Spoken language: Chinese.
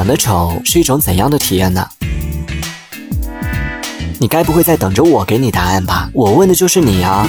长得丑是一种怎样的体验呢？你该不会在等着我给你答案吧？我问的就是你啊。